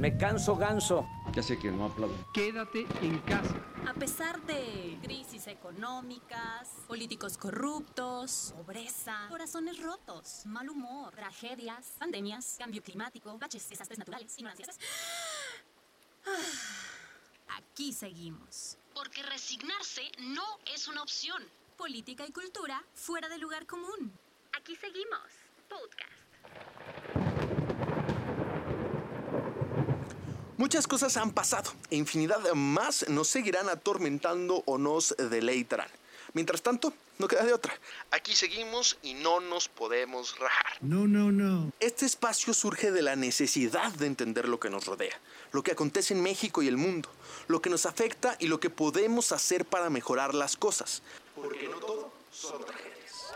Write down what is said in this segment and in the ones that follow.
Me canso ganso. Ya sé que no aplaudo. Quédate en casa. A pesar de crisis económicas, políticos corruptos, pobreza, corazones rotos, mal humor, tragedias, pandemias, cambio climático, baches, desastres naturales, ignorancias. Ah, Aquí seguimos. Porque resignarse no es una opción. Política y cultura fuera del lugar común. Aquí seguimos. Podcast. Muchas cosas han pasado e infinidad más nos seguirán atormentando o nos deleitarán. Mientras tanto, no queda de otra. Aquí seguimos y no nos podemos rajar. No, no, no. Este espacio surge de la necesidad de entender lo que nos rodea, lo que acontece en México y el mundo, lo que nos afecta y lo que podemos hacer para mejorar las cosas. Porque no todo son tragedias.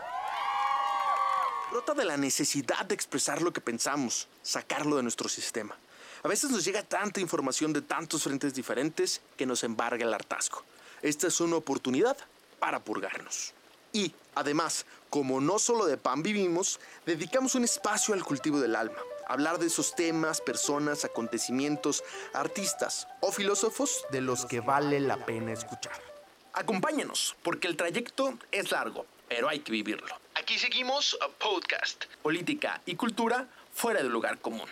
Brota de la necesidad de expresar lo que pensamos, sacarlo de nuestro sistema. A veces nos llega tanta información de tantos frentes diferentes que nos embarga el hartazgo. Esta es una oportunidad para purgarnos. Y, además, como no solo de pan vivimos, dedicamos un espacio al cultivo del alma. Hablar de esos temas, personas, acontecimientos, artistas o filósofos de los que vale la pena escuchar. Acompáñanos, porque el trayecto es largo, pero hay que vivirlo. Aquí seguimos uh, Podcast, política y cultura fuera del lugar común.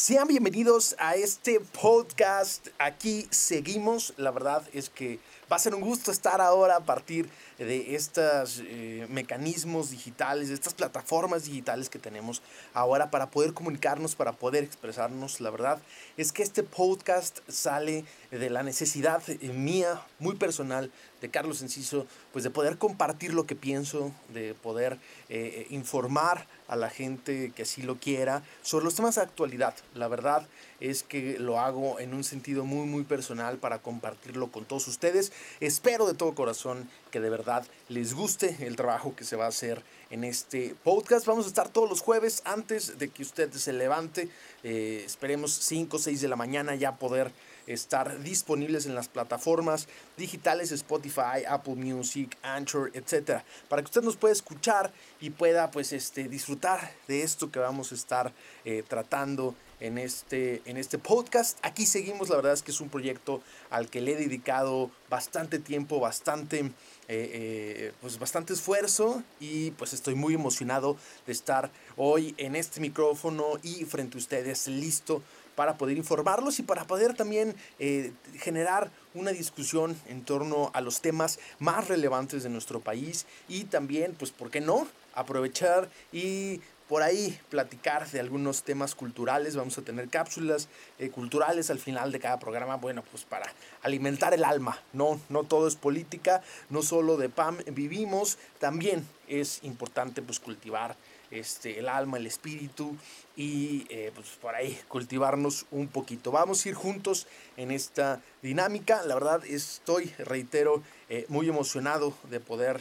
Sean bienvenidos a este podcast. Aquí seguimos. La verdad es que va a ser un gusto estar ahora a partir de estos eh, mecanismos digitales, de estas plataformas digitales que tenemos ahora para poder comunicarnos, para poder expresarnos. La verdad es que este podcast sale de la necesidad eh, mía, muy personal, de Carlos Enciso, pues de poder compartir lo que pienso, de poder eh, informar a la gente que así lo quiera sobre los temas de actualidad. La verdad es que lo hago en un sentido muy muy personal para compartirlo con todos ustedes. Espero de todo corazón que de verdad les guste el trabajo que se va a hacer en este podcast. Vamos a estar todos los jueves antes de que usted se levante. Eh, esperemos 5 o 6 de la mañana ya poder estar disponibles en las plataformas digitales Spotify, Apple Music, Anchor, etcétera, para que usted nos pueda escuchar y pueda pues este disfrutar de esto que vamos a estar eh, tratando en este, en este podcast. Aquí seguimos, la verdad es que es un proyecto al que le he dedicado bastante tiempo, bastante, eh, eh, pues bastante esfuerzo y pues estoy muy emocionado de estar hoy en este micrófono y frente a ustedes listo para poder informarlos y para poder también eh, generar una discusión en torno a los temas más relevantes de nuestro país y también, pues, ¿por qué no? Aprovechar y por ahí platicar de algunos temas culturales. Vamos a tener cápsulas eh, culturales al final de cada programa, bueno, pues para alimentar el alma. No, no todo es política, no solo de PAM vivimos, también es importante pues cultivar este, el alma, el espíritu y eh, pues por ahí cultivarnos un poquito. Vamos a ir juntos en esta dinámica. La verdad estoy, reitero, eh, muy emocionado de poder,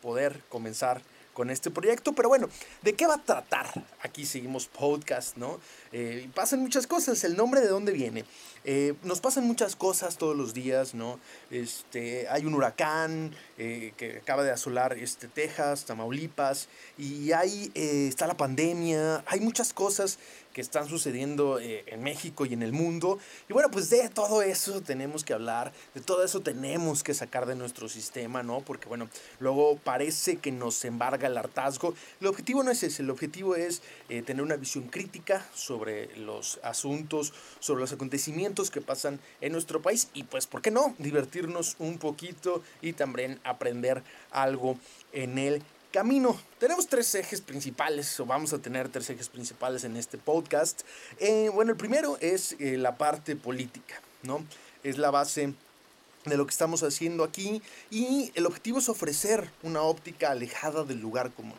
poder comenzar con este proyecto. Pero bueno, ¿de qué va a tratar? Aquí seguimos podcast, ¿no? Eh, pasan muchas cosas. ¿El nombre de dónde viene? Eh, nos pasan muchas cosas todos los días, ¿no? Este, hay un huracán eh, que acaba de asolar este, Texas, Tamaulipas, y ahí está la pandemia. Hay muchas cosas que están sucediendo en México y en el mundo. Y bueno, pues de todo eso tenemos que hablar, de todo eso tenemos que sacar de nuestro sistema, ¿no? Porque bueno, luego parece que nos embarga el hartazgo. El objetivo no es ese, el objetivo es eh, tener una visión crítica sobre los asuntos, sobre los acontecimientos que pasan en nuestro país y pues, ¿por qué no? Divertirnos un poquito y también aprender algo en el camino. Tenemos tres ejes principales, o vamos a tener tres ejes principales en este podcast. Eh, bueno, el primero es eh, la parte política, ¿no? Es la base de lo que estamos haciendo aquí y el objetivo es ofrecer una óptica alejada del lugar común.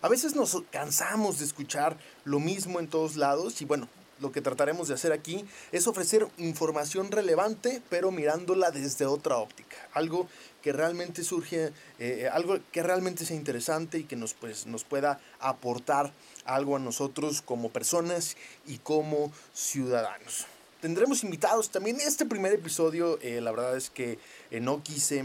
A veces nos cansamos de escuchar lo mismo en todos lados y bueno, lo que trataremos de hacer aquí es ofrecer información relevante, pero mirándola desde otra óptica. Algo que realmente surge, eh, algo que realmente sea interesante y que nos, pues, nos pueda aportar algo a nosotros como personas y como ciudadanos. Tendremos invitados también. Este primer episodio, eh, la verdad es que eh, no quise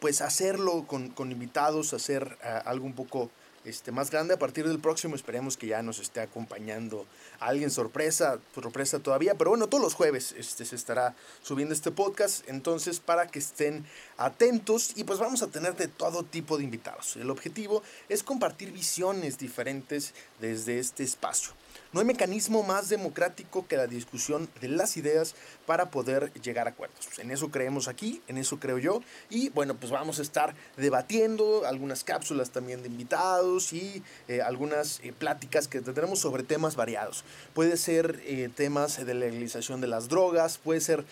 pues hacerlo con, con invitados, hacer ah, algo un poco este, más grande. A partir del próximo esperemos que ya nos esté acompañando alguien sorpresa, sorpresa todavía. Pero bueno, todos los jueves este, se estará subiendo este podcast. Entonces, para que estén atentos y pues vamos a tener de todo tipo de invitados. El objetivo es compartir visiones diferentes desde este espacio. No hay mecanismo más democrático que la discusión de las ideas para poder llegar a acuerdos. En eso creemos aquí, en eso creo yo. Y bueno, pues vamos a estar debatiendo algunas cápsulas también de invitados y eh, algunas eh, pláticas que tendremos sobre temas variados. Puede ser eh, temas de legalización de las drogas, puede ser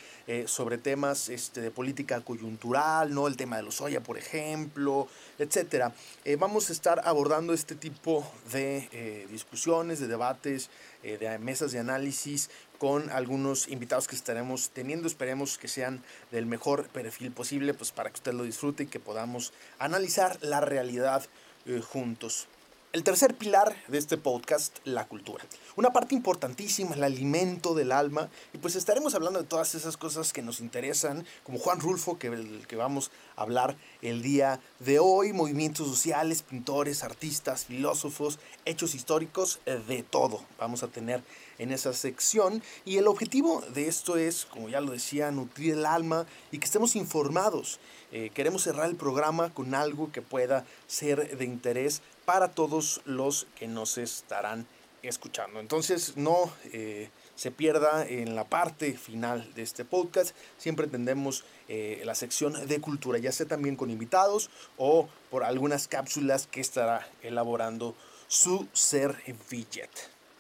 sobre temas este, de política coyuntural, ¿no? el tema de los soya, por ejemplo, etcétera. vamos a estar abordando este tipo de discusiones, de debates eh, de mesas de análisis con algunos invitados que estaremos teniendo. Esperemos que sean del mejor perfil posible, pues para que usted lo disfrute y que podamos analizar la realidad eh, juntos. El tercer pilar de este podcast, la cultura. Una parte importantísima, el alimento del alma. Y pues estaremos hablando de todas esas cosas que nos interesan, como Juan Rulfo, que el que vamos a hablar el día de hoy, movimientos sociales, pintores, artistas, filósofos, hechos históricos, eh, de todo. Vamos a tener en esa sección. Y el objetivo de esto es, como ya lo decía, nutrir el alma y que estemos informados. Eh, queremos cerrar el programa con algo que pueda ser de interés para todos los que nos estarán escuchando. Entonces no eh, se pierda en la parte final de este podcast. Siempre tendremos eh, la sección de cultura, ya sea también con invitados o por algunas cápsulas que estará elaborando su ser Villet.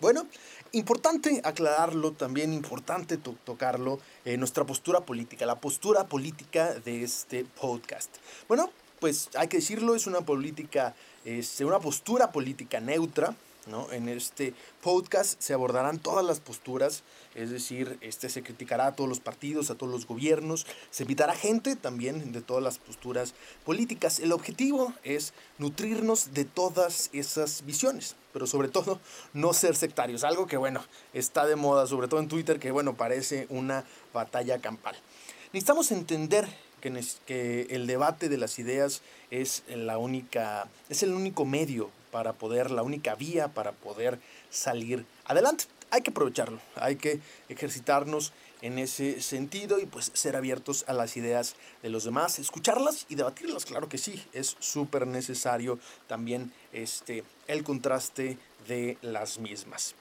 Bueno, importante aclararlo, también importante tocarlo, eh, nuestra postura política, la postura política de este podcast. Bueno, pues hay que decirlo, es una política este, una postura política neutra. ¿no? En este podcast se abordarán todas las posturas, es decir, este, se criticará a todos los partidos, a todos los gobiernos, se invitará gente también de todas las posturas políticas. El objetivo es nutrirnos de todas esas visiones, pero sobre todo no ser sectarios, algo que bueno, está de moda, sobre todo en Twitter, que bueno, parece una batalla campal. Necesitamos entender que, el debate de las ideas es la única, es el único medio para poder, la única vía para poder salir adelante. Hay que aprovecharlo, hay que ejercitarnos en ese sentido y pues ser abiertos a las ideas de los demás, escucharlas y debatirlas, claro que sí, es súper necesario también este, el contraste de las mismas.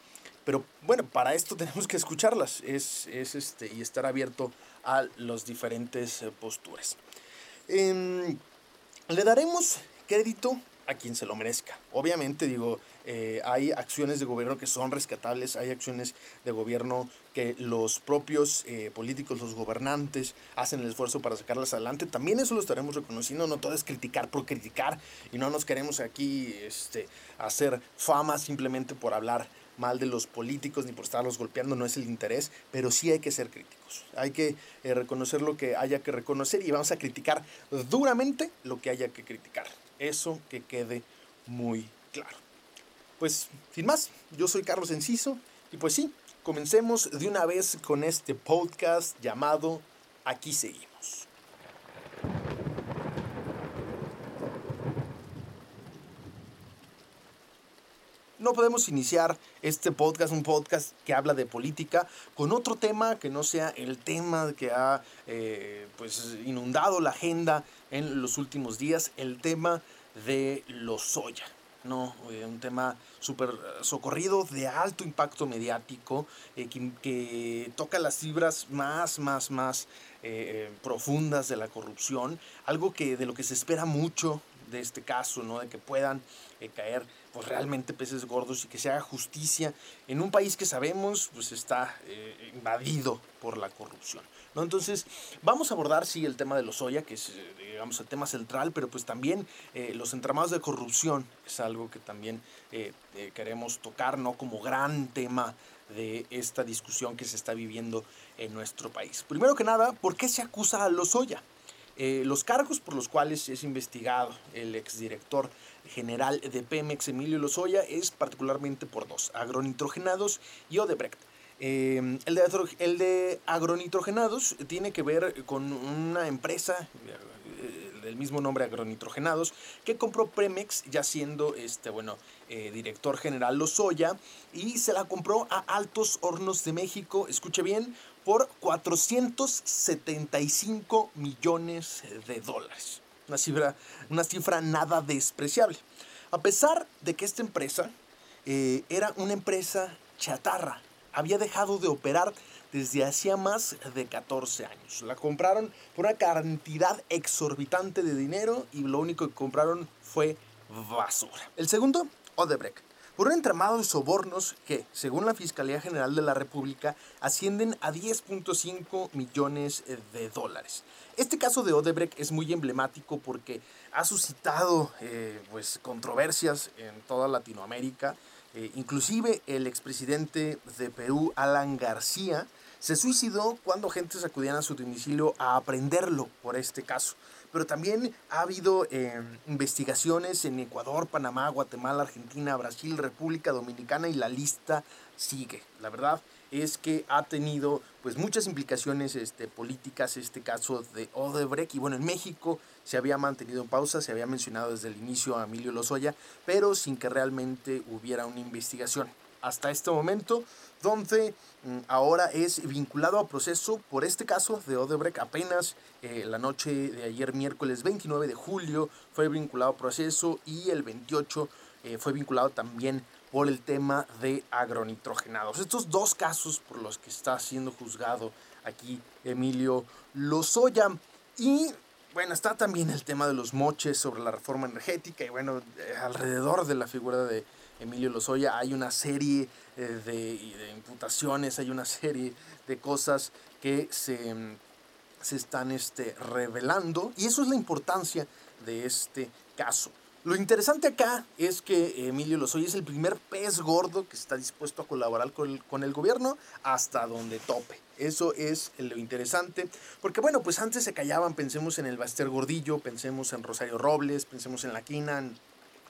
Pero bueno, para esto tenemos que escucharlas es, es este, y estar abierto a las diferentes eh, posturas. Em, le daremos crédito a quien se lo merezca. Obviamente, digo, eh, hay acciones de gobierno que son rescatables, hay acciones de gobierno que los propios eh, políticos, los gobernantes, hacen el esfuerzo para sacarlas adelante. También eso lo estaremos reconociendo, no todo es criticar por criticar y no nos queremos aquí este, hacer fama simplemente por hablar mal de los políticos ni por estarlos golpeando, no es el interés, pero sí hay que ser críticos. Hay que eh, reconocer lo que haya que reconocer y vamos a criticar duramente lo que haya que criticar. Eso que quede muy claro. Pues, sin más, yo soy Carlos Enciso y pues sí, comencemos de una vez con este podcast llamado Aquí seguimos. No podemos iniciar este podcast, un podcast que habla de política, con otro tema que no sea el tema que ha eh, pues inundado la agenda en los últimos días, el tema de los soya. ¿no? Eh, un tema súper socorrido, de alto impacto mediático, eh, que, toca las fibras más, más, más profundas de la corrupción, algo que de lo que se espera mucho de este caso, ¿no? de que puedan caer pues realmente peces gordos y que se haga justicia en un país que sabemos pues está eh, invadido por la corrupción. ¿no? Entonces vamos a abordar sí el tema de los soya, que es eh, digamos el tema central, pero pues también eh, los entramados de corrupción es algo que también queremos tocar ¿no? como gran tema de esta discusión que se está viviendo en nuestro país. Primero que nada, ¿por qué se acusa a los soya? los cargos por los cuales es investigado el exdirector general de Pemex, Emilio Lozoya, es particularmente por dos, agronitrogenados y Odebrecht. Eh, el, de, el de agronitrogenados tiene que ver con una empresa, eh, del mismo nombre agronitrogenados, que compró Premex ya siendo este, bueno, eh, director general Lozoya y se la compró a Altos Hornos de México, escuche bien, por 475 millones de dólares. Una cifra, una cifra nada despreciable. A pesar de que esta empresa eh, era una empresa chatarra, había dejado de operar desde hacía más de 14 años. La compraron por una cantidad exorbitante de dinero y lo único que compraron fue basura. El segundo, Odebrecht. Por un entramado de sobornos que, según la Fiscalía General de la República, ascienden a 10.5 millones de dólares. Este caso de Odebrecht es muy emblemático porque ha suscitado eh, pues, controversias en toda Latinoamérica. Eh, inclusive el expresidente de Perú, Alan García, se suicidó cuando agentes acudían a su domicilio a aprenderlo por este caso. Pero también ha habido eh, investigaciones en Ecuador, Panamá, Guatemala, Argentina, Brasil, República Dominicana y la lista sigue. La verdad es que ha tenido pues muchas implicaciones este, políticas este caso de Odebrecht y bueno en México se había mantenido en pausa, se había mencionado desde el inicio a Emilio Lozoya, pero sin que realmente hubiera una investigación. Hasta este momento donde mm, ahora es vinculado a proceso por este caso de Odebrecht. Apenas eh, la noche de ayer, miércoles 29 de julio, fue vinculado a proceso y el 28 eh, fue vinculado también por el tema de agronitrogenados. Estos dos casos por los que está siendo juzgado aquí Emilio Lozoya. Y bueno, está también el tema de los moches sobre la reforma energética y bueno, alrededor de la figura de Emilio Lozoya hay una serie eh, de, imputaciones, hay una serie de cosas que se, se están este, revelando y eso es la importancia de este caso. Lo interesante acá es que Emilio Lozoya es el primer pez gordo que está dispuesto a colaborar con el, con el gobierno hasta donde tope. Eso es lo interesante, porque bueno, pues antes se callaban, pensemos en el Baster Gordillo, pensemos en Rosario Robles, pensemos en La Quina,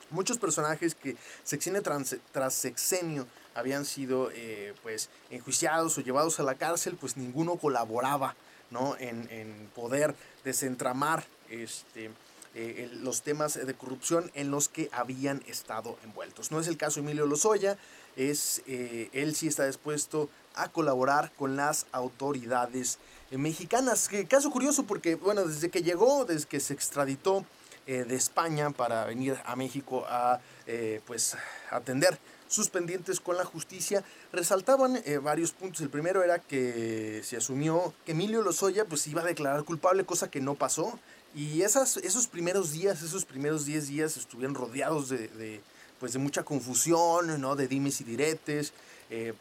muchos personajes que sexenio tras, sexenio habían sido eh, pues enjuiciados o llevados a la cárcel, pues ninguno colaboraba ¿no? en, en poder desentramar este, eh, los temas de corrupción en los que habían estado envueltos. No es el caso de Emilio Lozoya, es, eh, él sí está dispuesto a colaborar con las autoridades mexicanas. Caso curioso porque, bueno, desde que llegó, desde que se extraditó eh, de España para venir a México a eh, pues, atender sus pendientes con la justicia, resaltaban eh, varios puntos. El primero era que se asumió que Emilio Lozoya pues, iba a declarar culpable, cosa que no pasó. Y esas, esos primeros días, esos primeros 10 días estuvieron rodeados de, pues, de mucha confusión, ¿no? de dimes y diretes,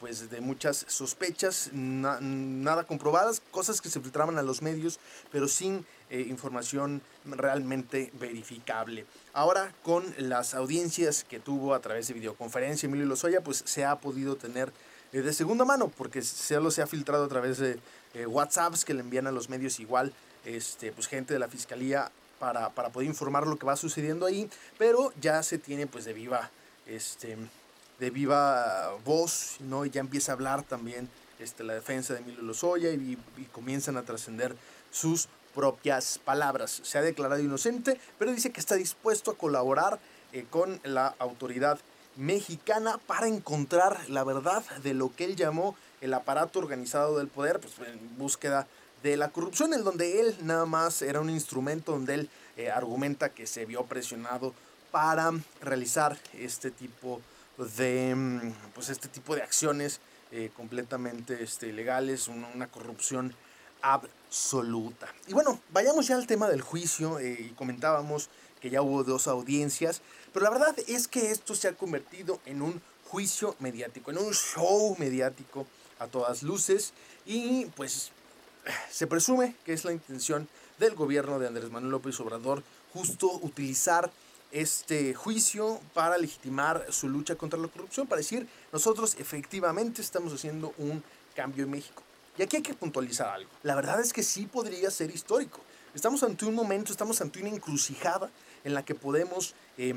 pues de muchas sospechas, nada comprobadas, cosas que se filtraban a los medios, pero sin eh, información realmente verificable. Ahora con las audiencias que tuvo a través de videoconferencia Emilio Lozoya, pues se ha podido tener eh, de segunda mano, porque solo se ha filtrado a través de eh, WhatsApps que le envían a los medios igual, este, pues gente de la fiscalía para, para, poder informar lo que va sucediendo ahí, pero ya se tiene pues de viva, este, de viva voz, ¿no? Y ya empieza a hablar también este, la defensa de Emilio Lozoya y, y comienzan a trascender sus propias palabras. Se ha declarado inocente, pero dice que está dispuesto a colaborar eh, con la autoridad mexicana para encontrar la verdad de lo que él llamó el aparato organizado del poder, pues en búsqueda de la corrupción, en donde él nada más era un instrumento donde él eh, argumenta que se vio presionado para realizar este tipo de mm, pues este tipo de acciones eh, completamente este, ilegales, una corrupción absoluta. Y bueno, vayamos ya al tema del juicio. Eh, y comentábamos que ya hubo dos audiencias, pero la verdad es que esto se ha convertido en un juicio mediático, en un show mediático a todas luces y pues se presume que es la intención del gobierno de Andrés Manuel López Obrador justo utilizar este juicio para legitimar su lucha contra la corrupción, para decir, nosotros efectivamente estamos haciendo un cambio en México. Y aquí hay que puntualizar algo. La verdad es que sí podría ser histórico. Estamos ante un momento, estamos ante una encrucijada en la que podemos eh,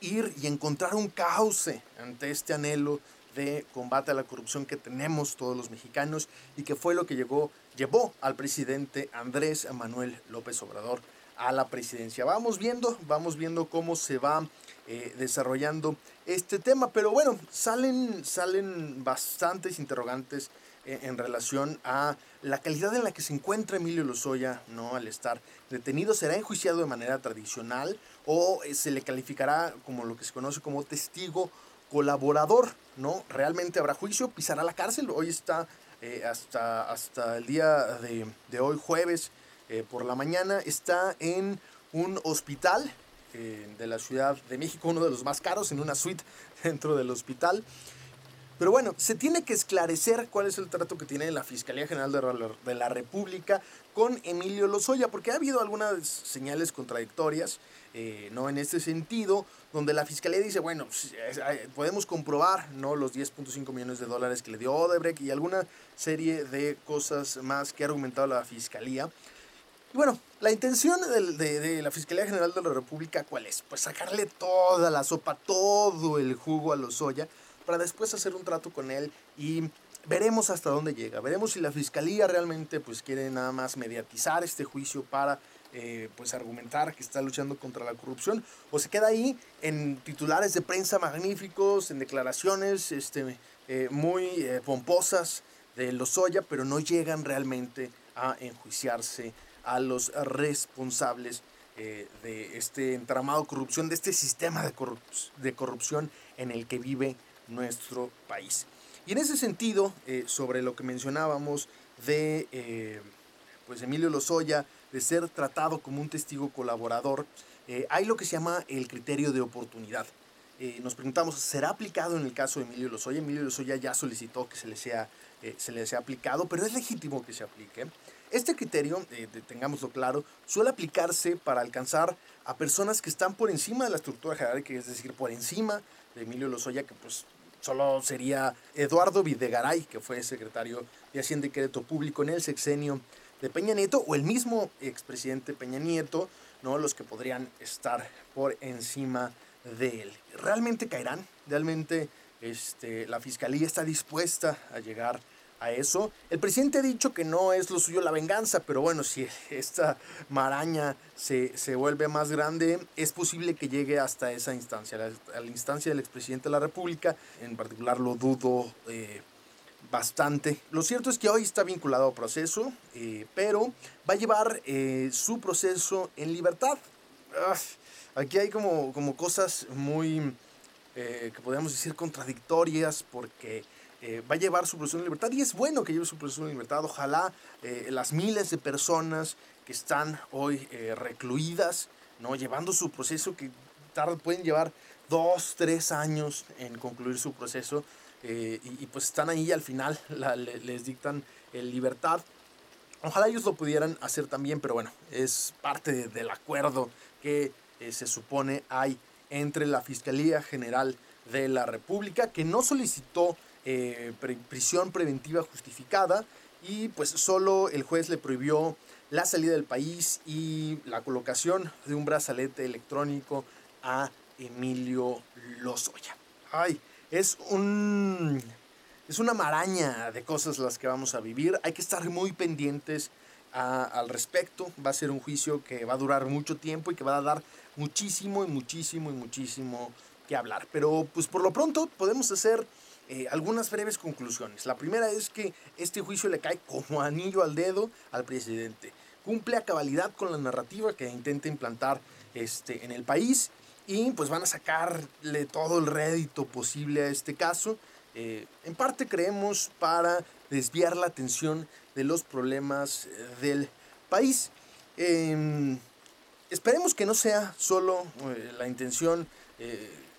ir y encontrar un cauce ante este anhelo de combate a la corrupción que tenemos todos los mexicanos y que fue lo que llegó, llevó al presidente Andrés Manuel López Obrador a la presidencia. Vamos viendo, vamos viendo cómo se va eh, desarrollando este tema, pero bueno, salen, salen bastantes interrogantes eh, en relación a la calidad en la que se encuentra Emilio Lozoya, ¿no? Al estar detenido, será enjuiciado de manera tradicional o eh, se le calificará como lo que se conoce como testigo colaborador, ¿no? Realmente habrá juicio, pisará la cárcel, hoy está hasta, hasta el día de, de hoy, jueves, eh, por la mañana, está en un hospital eh, de la Ciudad de México, uno de los más caros, en una suite dentro del hospital. Pero bueno, se tiene que esclarecer cuál es el trato que tiene la Fiscalía General de la, República con Emilio Lozoya, porque ha habido algunas señales contradictorias, eh, ¿no? En este sentido, donde la Fiscalía dice, bueno, pues, podemos comprobar, ¿no? Los 10.5 millones de dólares que le dio Odebrecht y alguna serie de cosas más que ha argumentado la Fiscalía. Bueno, la intención de, la Fiscalía General de la República, ¿cuál es? Pues sacarle toda la sopa, todo el jugo a Lozoya, para después hacer un trato con él y veremos hasta dónde llega. Veremos si la Fiscalía realmente pues quiere nada más mediatizar este juicio para eh, pues argumentar que está luchando contra la corrupción o se queda ahí en titulares de prensa magníficos, en declaraciones este, eh, muy eh, pomposas de Lozoya, pero no llegan realmente a enjuiciarse a los responsables de este entramado de corrupción, de este sistema de, corrupción en el que vive nuestro país. Y en ese sentido, eh, sobre lo que mencionábamos de eh, pues Emilio Lozoya, de ser tratado como un testigo colaborador, hay lo que se llama el criterio de oportunidad. nos preguntamos, ¿será aplicado en el caso de Emilio Lozoya? Emilio Lozoya ya solicitó que se le sea, se le sea aplicado, pero es legítimo que se aplique. Este criterio, eh, tengámoslo claro, suele aplicarse para alcanzar a personas que están por encima de la estructura jerárquica, es decir, por encima de Emilio Lozoya, que pues solo sería Eduardo Videgaray, que fue secretario de Hacienda y Crédito Público en el sexenio de Peña Nieto, o el mismo expresidente Peña Nieto, ¿no? los que podrían estar por encima de él. ¿Realmente caerán? ¿Realmente este, la fiscalía está dispuesta a llegar a eso. El presidente ha dicho que no es lo suyo la venganza, pero bueno, si esta maraña se, se vuelve más grande, es posible que llegue hasta esa instancia, a la instancia del expresidente de la República. En particular lo dudo eh, bastante. Lo cierto es que hoy está vinculado a proceso, eh, pero va a llevar eh, su proceso en libertad. Ah, aquí hay como, como cosas muy, que podríamos decir, contradictorias, porque eh, va a llevar su proceso en libertad y es bueno que lleve su proceso en libertad. Ojalá eh, las miles de personas que están hoy eh, recluidas, ¿no? llevando su proceso, que tarde, pueden llevar dos, tres años en concluir su proceso y, pues están ahí al final, les dictan libertad. Ojalá ellos lo pudieran hacer también, pero bueno, es parte del acuerdo que se supone hay entre la Fiscalía General de la República, que no solicitó eh, prisión preventiva justificada y pues solo el juez le prohibió la salida del país y la colocación de un brazalete electrónico a Emilio Lozoya. Ay, es un es una maraña de cosas las que vamos a vivir. Hay que estar muy pendientes al respecto. Va a ser un juicio que va a durar mucho tiempo y que va a dar muchísimo y muchísimo y muchísimo que hablar. Pero pues por lo pronto podemos hacer eh, algunas breves conclusiones. La primera es que este juicio le cae como anillo al dedo al presidente. Cumple a cabalidad con la narrativa que intenta implantar este, en el país y pues van a sacarle todo el rédito posible a este caso. Eh, en parte creemos para desviar la atención de los problemas eh, del país. Em, esperemos que no sea solo la intención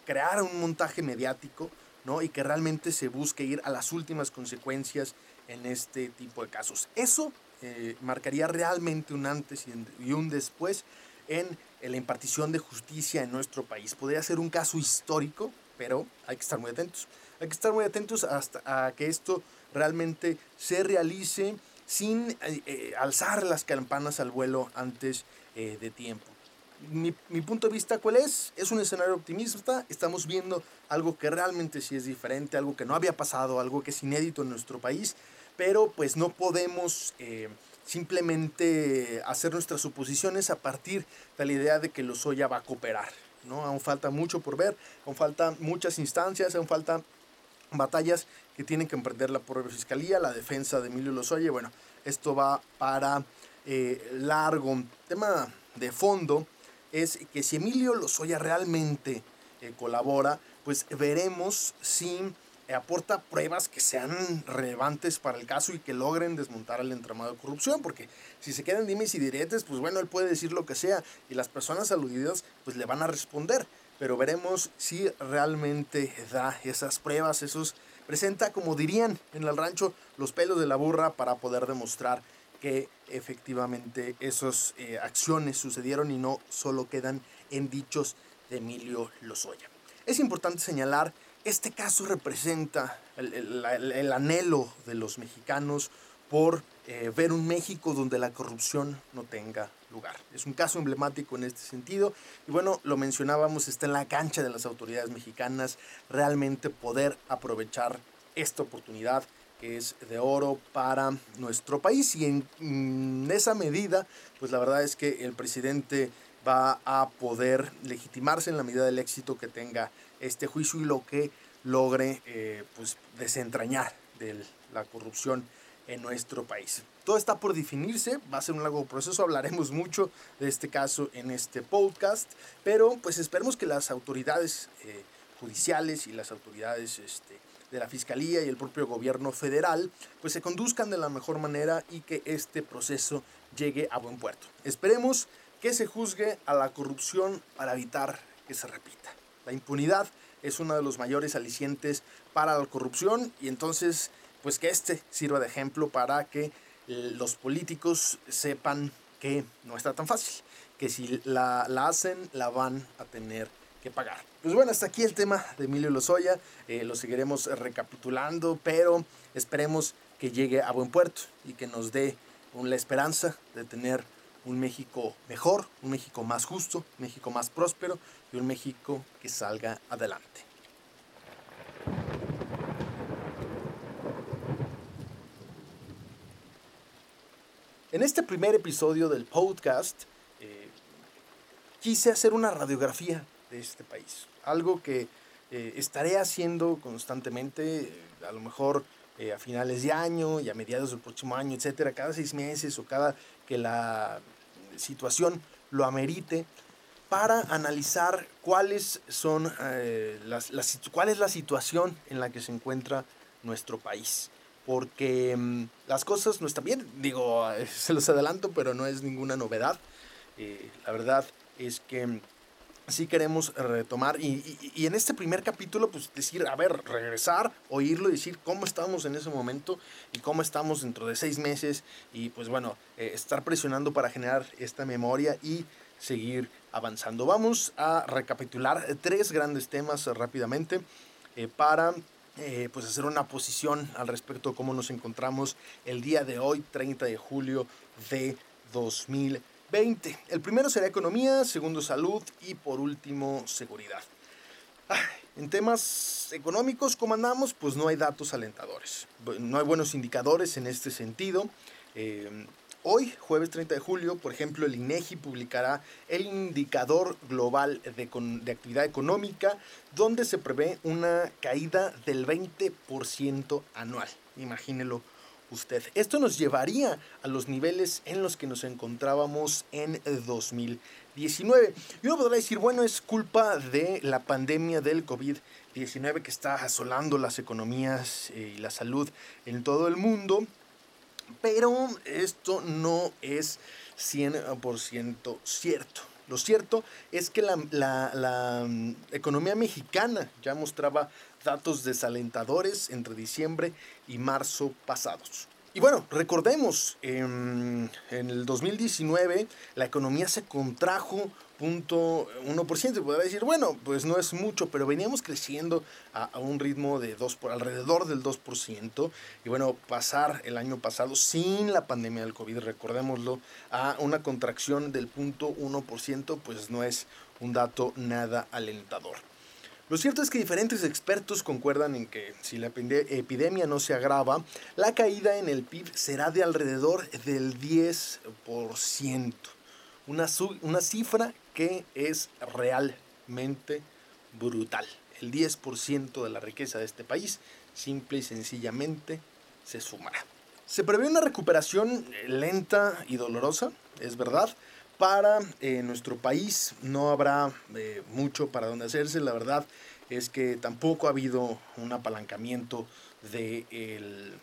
crear un montaje mediático, ¿no? Y que realmente se busque ir a las últimas consecuencias en este tipo de casos. Eso eh, marcaría realmente un antes y un después en la impartición de justicia en nuestro país. Podría ser un caso histórico, pero hay que estar muy atentos. Hay que estar muy atentos hasta a que esto realmente se realice sin eh, eh, alzar las campanas al vuelo antes de tiempo mi, punto de vista, ¿cuál es? Es un escenario optimista. Estamos viendo algo que realmente sí es diferente, algo que no había pasado, algo que es inédito en nuestro país, pero pues no podemos eh, simplemente hacer nuestras suposiciones a partir de la idea de que Lozoya va a cooperar. ¿no? Aún falta mucho por ver, aún faltan muchas instancias, aún faltan batallas que tienen que emprender la propia fiscalía, la defensa de Emilio Lozoya. Bueno, esto va para eh, largo. Tema de fondo es que si Emilio Lozoya realmente eh, colabora, pues veremos si aporta pruebas que sean relevantes para el caso y que logren desmontar el entramado de corrupción, porque si se quedan dimes y diretes, pues bueno, él puede decir lo que sea y las personas aludidas pues le van a responder, pero veremos si realmente da esas pruebas, esos presenta, como dirían en el rancho, los pelos de la burra para poder demostrar que efectivamente esas eh, acciones sucedieron y no solo quedan en dichos de Emilio Lozoya. Es importante señalar este caso representa el, anhelo de los mexicanos por eh, ver un México donde la corrupción no tenga lugar. Es un caso emblemático en este sentido y bueno, lo mencionábamos, está en la cancha de las autoridades mexicanas realmente poder aprovechar esta oportunidad es de oro para nuestro país y en, en esa medida, pues la verdad es que el presidente va a poder legitimarse en la medida del éxito que tenga este juicio y lo que logre eh, pues, desentrañar de la corrupción en nuestro país. Todo está por definirse, va a ser un largo proceso, hablaremos mucho de este caso en este podcast, pero pues esperemos que las autoridades eh, judiciales y las autoridades este, de la Fiscalía y el propio gobierno federal pues se conduzcan de la mejor manera y que este proceso llegue a buen puerto. Esperemos que se juzgue a la corrupción para evitar que se repita. La impunidad es uno de los mayores alicientes para la corrupción y entonces pues que este sirva de ejemplo para que los políticos sepan que no está tan fácil, que si la, hacen la van a tener pagar. Pues bueno, hasta aquí el tema de Emilio Lozoya, eh, lo seguiremos recapitulando, pero esperemos que llegue a buen puerto y que nos dé la esperanza de tener un México mejor, un México más justo, un México más próspero y un México que salga adelante. En este primer episodio del podcast eh, quise hacer una radiografía de este país, algo que eh, estaré haciendo constantemente, a lo mejor eh, a finales de año y a mediados del próximo año, etcétera, cada seis meses o cada que la situación lo amerite para analizar cuáles son eh, las, cuál es la situación en la que se encuentra nuestro país. Porque mm, las cosas no están bien, digo, se los adelanto, pero no es ninguna novedad. Eh, la verdad es que mm, sí queremos retomar y, y, en este primer capítulo, pues decir, a ver, regresar, oírlo y decir cómo estamos en ese momento y cómo estamos dentro de seis meses y pues bueno, eh, estar presionando para generar esta memoria y seguir avanzando. Vamos a recapitular tres grandes temas rápidamente eh, para eh, pues hacer una posición al respecto de cómo nos encontramos el día de hoy, 30 de julio de 2020. 20. El primero será economía, segundo salud y por último seguridad. en temas económicos, ¿cómo andamos? Pues no hay datos alentadores. No hay buenos indicadores en este sentido. Eh, hoy, jueves 30 de julio, por ejemplo, el INEGI publicará el indicador global de, de actividad económica, donde se prevé una caída del 20% anual. Imagínelo usted. Esto nos llevaría a los niveles en los que nos encontrábamos en 2019. Y uno podrá decir, bueno, es culpa de la pandemia del COVID-19 que está asolando las economías eh, y la salud en todo el mundo. Pero esto no es 100% cierto. Lo cierto es que la, mm, economía mexicana ya mostraba datos desalentadores entre diciembre y marzo pasados. Y bueno, recordemos, en, en el 2019 la economía se contrajo 0.1%. Podrá decir, bueno, pues no es mucho, pero veníamos creciendo a, un ritmo de 2 por alrededor del 2%. Y bueno, pasar el año pasado sin la pandemia del COVID, recordémoslo, a una contracción del 0.1%, pues no es un dato nada alentador. Lo cierto es que diferentes expertos concuerdan en que si la epide- epidemia no se agrava, la caída en el PIB será de alrededor del 10%. Una, una cifra que es realmente brutal. El 10% de la riqueza de este país simple y sencillamente se sumará. Se prevé una recuperación eh, lenta y dolorosa, es verdad. Para eh, nuestro país no habrá eh, mucho para donde hacerse. La verdad es que tampoco ha habido un apalancamiento de, el-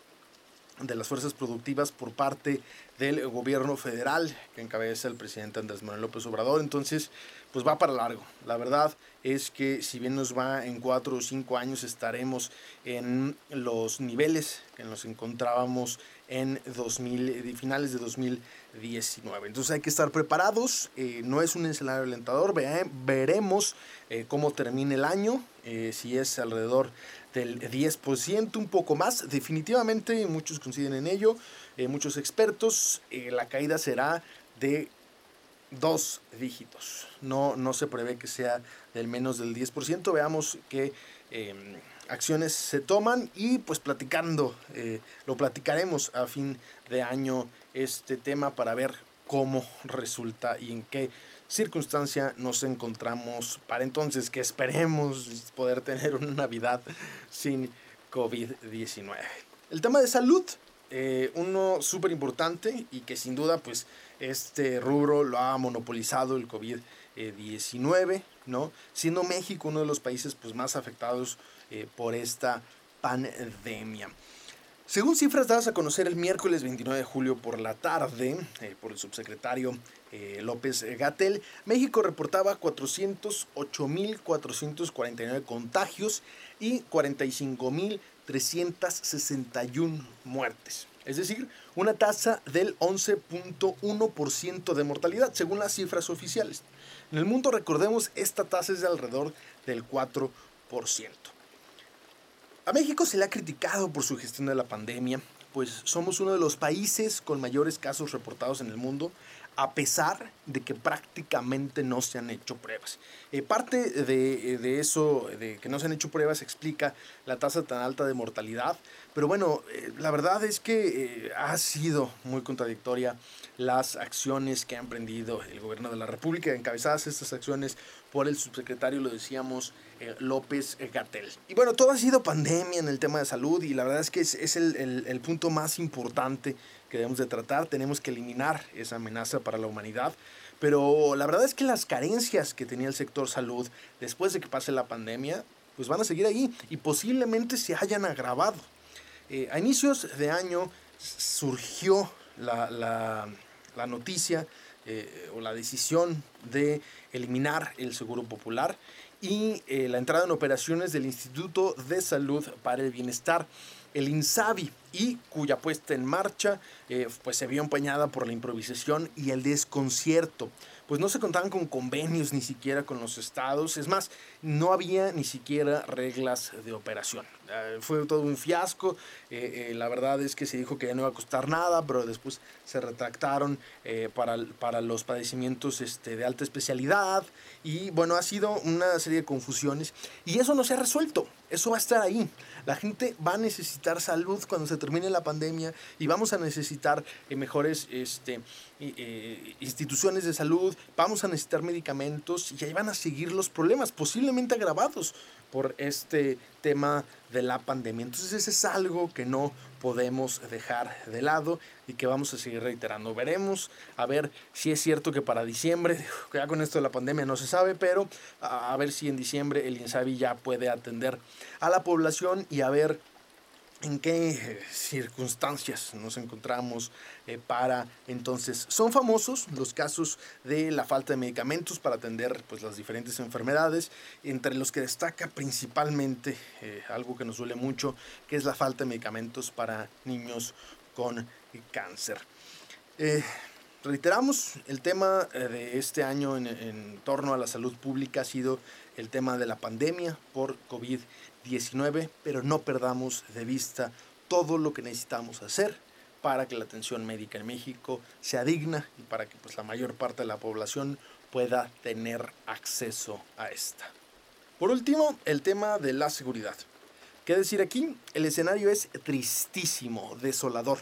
de las fuerzas productivas por parte del gobierno federal que encabeza el presidente Andrés Manuel López Obrador. Entonces, pues va para largo. La verdad es que si bien nos va en cuatro o cinco años estaremos en los niveles que nos encontrábamos en 2000, de finales de 2019. Entonces hay que estar preparados. eh, no es un escenario alentador. Vea- veremos eh, cómo termina el año. eh, si es alrededor del 10%, un poco más. Definitivamente muchos coinciden en ello. eh, muchos expertos. eh, la caída será de dos dígitos. No, no se prevé que sea del menos del 10%. Veamos qué eh, acciones se toman y pues platicando, eh, lo platicaremos a fin de año este tema para ver cómo resulta y en qué circunstancia nos encontramos para entonces que esperemos poder tener una Navidad sin COVID-19. El tema de salud, eh, uno súper importante y que sin duda pues este rubro lo ha monopolizado el COVID-19, ¿no? Siendo México uno de los países pues, más afectados eh, por esta pandemia. Según cifras dadas a conocer el miércoles 29 de julio por la tarde eh, por el subsecretario eh, López Gatel, México reportaba 408.449 contagios y 45.361 muertes. Es decir, una tasa del 11.1% de mortalidad, según las cifras oficiales. En el mundo, recordemos, esta tasa es de alrededor del 4%. A México se le ha criticado por su gestión de la pandemia, pues somos uno de los países con mayores casos reportados en el mundo, a pesar de que prácticamente no se han hecho pruebas. Eh, parte de, de, eso, de que no se han hecho pruebas, explica la tasa tan alta de mortalidad, pero bueno, eh, la verdad es que eh, ha sido muy contradictoria las acciones que ha emprendido el gobierno de la República, encabezadas estas acciones por el subsecretario, lo decíamos, eh, López Gatel. Y bueno, todo ha sido pandemia en el tema de salud y la verdad es que es, es el, el, el punto más importante que debemos de tratar. Tenemos que eliminar esa amenaza para la humanidad. Pero la verdad es que las carencias que tenía el sector salud después de que pase la pandemia, pues van a seguir ahí y posiblemente se hayan agravado. Eh, a inicios de año surgió la, la, la noticia eh, o la decisión de eliminar el Seguro Popular y eh, la entrada en operaciones del Instituto de Salud para el Bienestar, el INSABI, y cuya puesta en marcha eh, pues se vio empañada por la improvisación y el desconcierto. Pues no se contaban con convenios ni siquiera con los estados, es más, no había ni siquiera reglas de operación. Eh, fue todo un fiasco, eh, eh, la verdad es que se dijo que ya no iba a costar nada, pero después se retractaron eh, para, para los padecimientos este, de alta especialidad. Y bueno, ha sido una serie de confusiones. Y eso no se ha resuelto, eso va a estar ahí. La gente va a necesitar salud cuando se termine la pandemia y vamos a necesitar eh, mejores este, eh, instituciones de salud, vamos a necesitar medicamentos y ahí van a seguir los problemas, posiblemente agravados por este tema de la pandemia. Entonces ese es algo que no podemos dejar de lado y que vamos a seguir reiterando. Veremos a ver si es cierto que para diciembre, ya con esto de la pandemia no se sabe, pero a ver si en diciembre el INSABI ya puede atender a la población y a ver en qué circunstancias nos encontramos eh, para entonces. Son famosos los casos de la falta de medicamentos para atender pues, las diferentes enfermedades, entre los que destaca principalmente eh, algo que nos duele mucho, que es la falta de medicamentos para niños con cáncer. Eh, reiteramos, el tema de este año en, en torno a la salud pública ha sido el tema de la pandemia por COVID-19, pero no perdamos de vista todo lo que necesitamos hacer para que la atención médica en México sea digna y para que pues, la mayor parte de la población pueda tener acceso a esta. Por último, el tema de la seguridad. ¿Qué decir aquí? El escenario es tristísimo, desolador.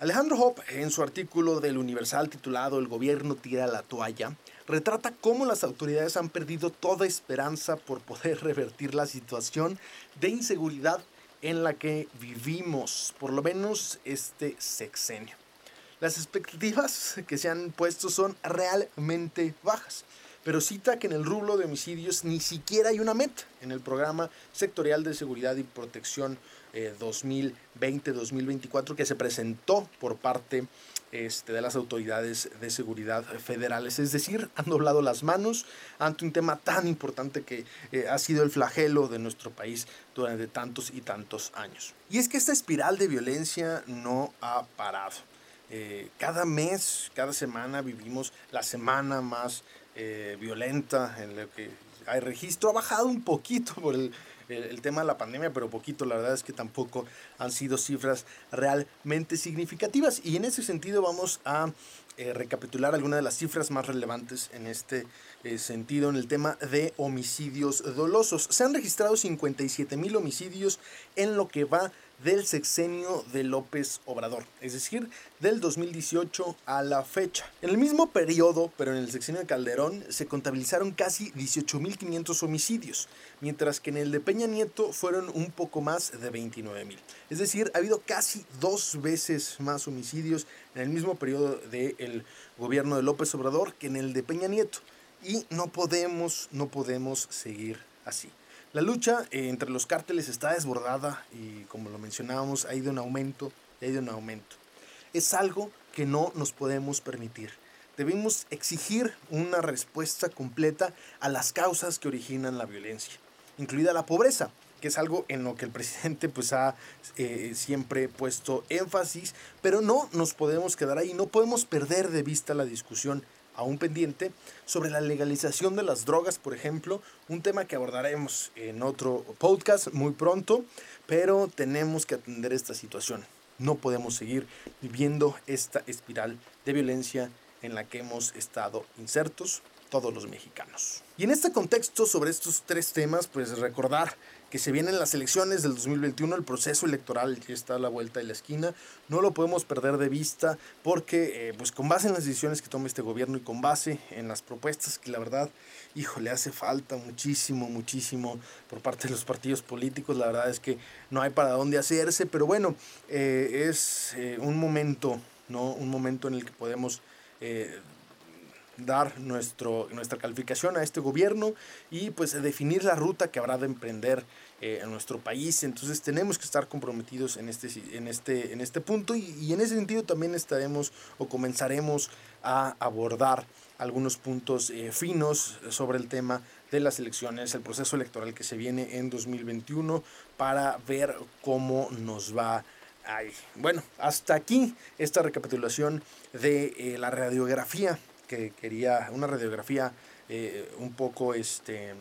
Alejandro Hoppe, en su artículo del Universal titulado El gobierno tira la toalla, retrata cómo las autoridades han perdido toda esperanza por poder revertir la situación de inseguridad en la que vivimos, por lo menos este sexenio. Las expectativas que se han puesto son realmente bajas, pero cita que en el rublo de homicidios ni siquiera hay una meta en el programa sectorial de seguridad y protección 2020-2024 eh, que se presentó por parte este, de las autoridades de seguridad federales. Es decir, han doblado las manos ante un tema tan importante que eh, ha sido el flagelo de nuestro país durante tantos y tantos años. Y es que esta espiral de violencia no ha parado. Eh, cada mes, cada semana vivimos la semana más violenta en la que hay registro. Ha bajado un poquito por el el, tema de la pandemia, pero poquito, la verdad es que tampoco han sido cifras realmente significativas. Y en ese sentido vamos a eh, recapitular algunas de las cifras más relevantes en este eh, sentido en el tema de homicidios dolosos. Se han registrado 57 mil homicidios en lo que va del sexenio de López Obrador, es decir, del 2018 a la fecha. En el mismo periodo, pero en el sexenio de Calderón, se contabilizaron casi 18.500 homicidios, mientras que en el de Peña Nieto fueron un poco más de 29.000. Es decir, ha habido casi dos veces más homicidios en el mismo periodo del gobierno de López Obrador que en el de Peña Nieto. Y no podemos, no podemos seguir así. La lucha eh, entre los cárteles está desbordada y como lo mencionábamos, ha ido en aumento, ha ido en aumento. Es algo que no nos podemos permitir. Debemos exigir una respuesta completa a las causas que originan la violencia, incluida la pobreza, que es algo en lo que el presidente pues ha eh, siempre puesto énfasis, pero no nos podemos quedar ahí, no podemos perder de vista la discusión aún pendiente sobre la legalización de las drogas, por ejemplo, un tema que abordaremos en otro podcast muy pronto, pero tenemos que atender esta situación. No podemos seguir viviendo esta espiral de violencia en la que hemos estado insertos todos los mexicanos. Y en este contexto, sobre estos tres temas, pues recordar que se vienen las elecciones del 2021, el proceso electoral ya está a la vuelta de la esquina, no lo podemos perder de vista porque eh, pues con base en las decisiones que tome este gobierno y con base en las propuestas que la verdad, hijo, le hace falta muchísimo, muchísimo por parte de los partidos políticos, la verdad es que no hay para dónde hacerse, pero bueno, eh, es eh, un momento, ¿no? Un momento en el que podemos dar nuestro, nuestra calificación a este gobierno y pues definir la ruta que habrá de emprender eh, en nuestro país. Entonces tenemos que estar comprometidos en este, en este, en este punto y, en ese sentido también estaremos o comenzaremos a abordar algunos puntos eh, finos sobre el tema de las elecciones, el proceso electoral que se viene en 2021 para ver cómo nos va ahí. Bueno, hasta aquí esta recapitulación de eh, la radiografía que quería, una radiografía eh, un poco este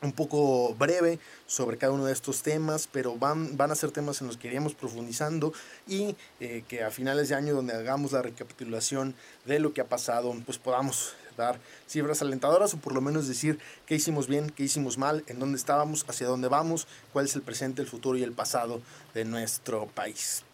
un poco breve sobre cada uno de estos temas, pero van, van a ser temas en los que iríamos profundizando y eh, que a finales de año donde hagamos la recapitulación de lo que ha pasado, pues podamos dar cifras alentadoras o por lo menos decir qué hicimos bien, qué hicimos mal, en dónde estábamos, hacia dónde vamos, cuál es el presente, el futuro y el pasado de nuestro país.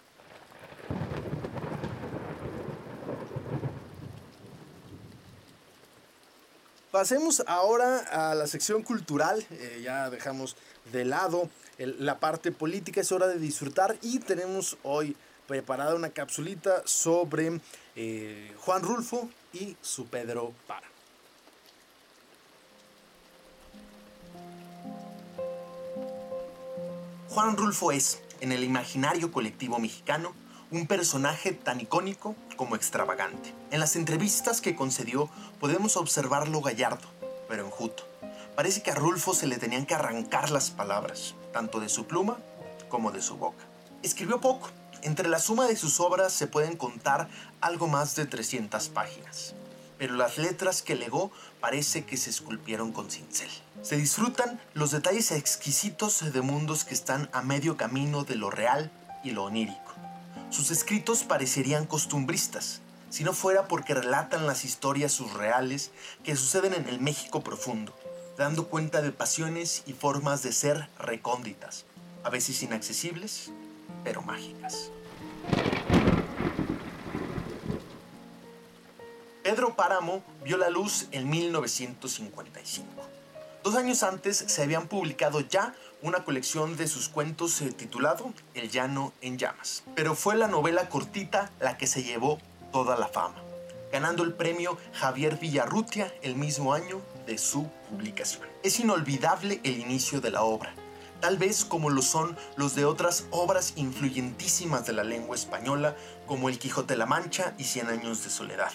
Pasemos ahora a la sección cultural. Eh, ya dejamos de lado la parte política. Es hora de disfrutar y tenemos hoy preparada una capsulita sobre eh, Juan Rulfo y su Pedro Para. Juan Rulfo es, en el imaginario colectivo mexicano, un personaje tan icónico como extravagante. En las entrevistas que concedió podemos observarlo gallardo, pero enjuto. Parece que a Rulfo se le tenían que arrancar las palabras, tanto de su pluma como de su boca. Escribió poco. Entre la suma de sus obras se pueden contar algo más de 300 páginas, pero las letras que legó parece que se esculpieron con cincel. Se disfrutan los detalles exquisitos de mundos que están a medio camino de lo real y lo onírico sus escritos parecerían costumbristas, si no fuera porque relatan las historias surreales que suceden en el México profundo, dando cuenta de pasiones y formas de ser recónditas, a veces inaccesibles, pero mágicas. Pedro Páramo vio la luz en 1955. Dos años antes se habían publicado ya una colección de sus cuentos eh, titulado El llano en llamas. Pero fue la novela cortita la que se llevó toda la fama, ganando el premio Javier Villarrutia el mismo año de su publicación. Es inolvidable el inicio de la obra, tal vez como lo son los de otras obras influyentísimas de la lengua española como El Quijote de la Mancha y Cien años de soledad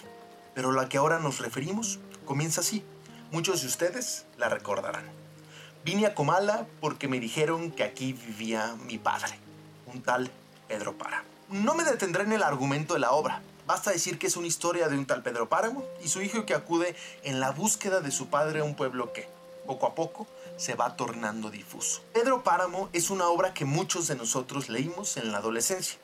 pero la que ahora nos referimos comienza así. Muchos de ustedes la recordarán. Vine a Comala porque me dijeron que aquí vivía mi padre, un tal Pedro Páramo. No me detendré en el argumento de la obra. Basta decir que es una historia de un tal Pedro Páramo y su hijo que acude en la búsqueda de su padre a un pueblo que, poco a poco, se va tornando difuso. Pedro Páramo es una obra que muchos de nosotros leímos en la adolescencia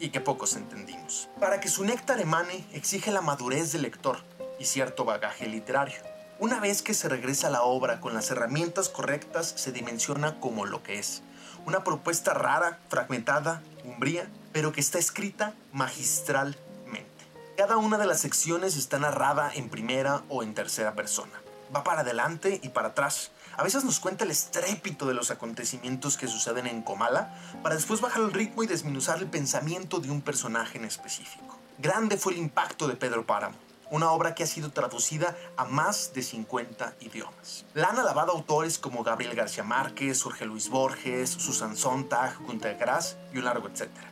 y que pocos entendimos. Para que su néctar emane, exige la madurez del lector y cierto bagaje literario. Una vez que se regresa a la obra con las herramientas correctas, se dimensiona como lo que es. Una propuesta rara, fragmentada, umbría, pero que está escrita magistralmente. Cada una de las secciones está narrada en primera o en tercera persona. Va para adelante y para atrás, a veces nos cuenta el estrépito de los acontecimientos que suceden en Comala, para después bajar el ritmo y desminuzar el pensamiento de un personaje en específico. Grande fue el impacto de Pedro Páramo, una obra que ha sido traducida a más de 50 idiomas. La han alabado autores como Gabriel García Márquez, Jorge Luis Borges, Susan Sontag, Günter Grass y un largo etcétera.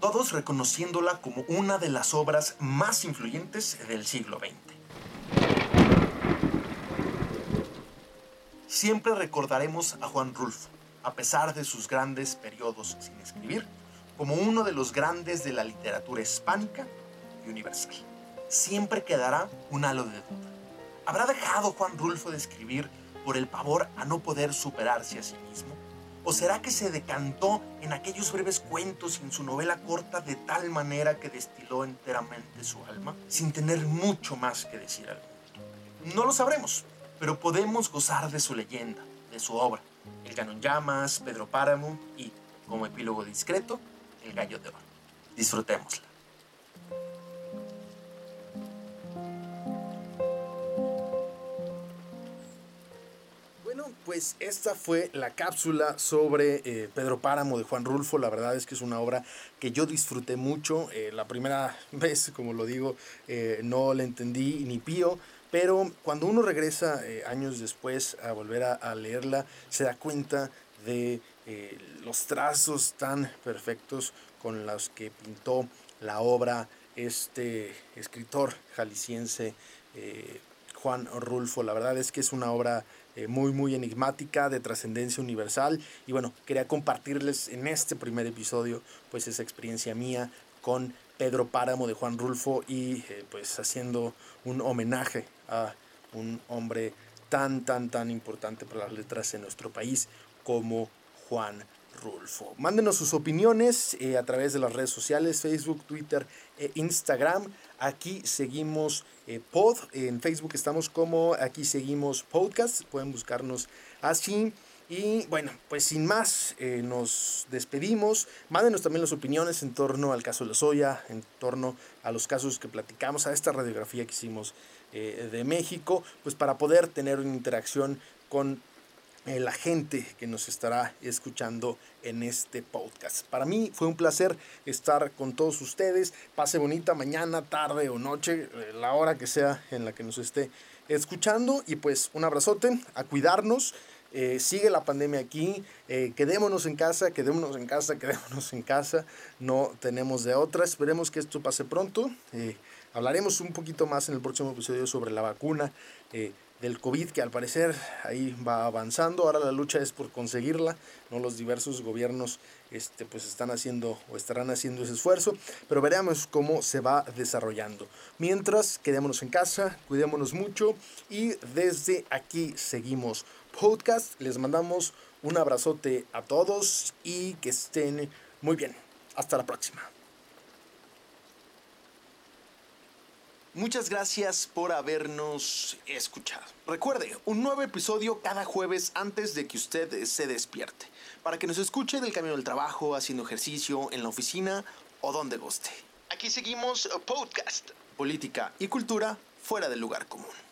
Todos reconociéndola como una de las obras más influyentes del siglo XX. Siempre recordaremos a Juan Rulfo, a pesar de sus grandes periodos sin escribir, como uno de los grandes de la literatura hispánica y universal. Siempre quedará un halo de duda. ¿Habrá dejado Juan Rulfo de escribir por el pavor a no poder superarse a sí mismo? ¿O será que se decantó en aquellos breves cuentos y en su novela corta de tal manera que destiló enteramente su alma, sin tener mucho más que decir al mundo? No lo sabremos, pero podemos gozar de su leyenda, de su obra. El Canon Llamas, Pedro Páramo y, como epílogo discreto, El Gallo de Oro. Disfrutémosla. Pues esta fue la cápsula sobre eh, Pedro Páramo de Juan Rulfo. La verdad es que es una obra que yo disfruté mucho. Eh, la primera vez, como lo digo, eh, no la entendí ni pío pero cuando uno regresa años después a volver a, leerla, se da cuenta de los trazos tan perfectos con los que pintó la obra este escritor jalisciense Juan Rulfo. La verdad es que es una obra muy, muy enigmática, de trascendencia universal. Y bueno, quería compartirles en este primer episodio pues esa experiencia mía con Pedro Páramo de Juan Rulfo y pues haciendo un homenaje a un hombre tan, tan, tan importante para las letras en nuestro país como Juan Rulfo. Mándenos sus opiniones eh, a través de las redes sociales, Facebook, Twitter e Instagram. Aquí seguimos eh, pod, en Facebook estamos como aquí seguimos podcast, pueden buscarnos así. Y bueno, pues sin más, nos despedimos. Mándenos también las opiniones en torno al caso de Lozoya, en torno a los casos que platicamos, a esta radiografía que hicimos de México, pues para poder tener una interacción con eh, la gente que nos estará escuchando en este podcast. Para mí fue un placer estar con todos ustedes. Pase bonita mañana, tarde o noche, eh, la hora que sea en la que nos esté escuchando. Y pues un abrazote, a cuidarnos. sigue la pandemia aquí, quedémonos en casa, quedémonos en casa, quedémonos en casa, no tenemos de otra, esperemos que esto pase pronto. Hablaremos un poquito más en el próximo episodio sobre la vacuna eh, del COVID, que al parecer ahí va avanzando. Ahora la lucha es por conseguirla, ¿no? Los diversos gobiernos este, pues están haciendo o estarán haciendo ese esfuerzo, pero veremos cómo se va desarrollando. Mientras, quedémonos en casa, cuidémonos mucho y desde aquí seguimos podcast. Les mandamos un abrazote a todos y que estén muy bien. Hasta la próxima. Muchas gracias por habernos escuchado. Recuerde, un nuevo episodio cada jueves antes de que usted se despierte, para que nos escuche del camino del trabajo, haciendo ejercicio, en la oficina o donde guste. Aquí seguimos podcast, política y cultura fuera del lugar común.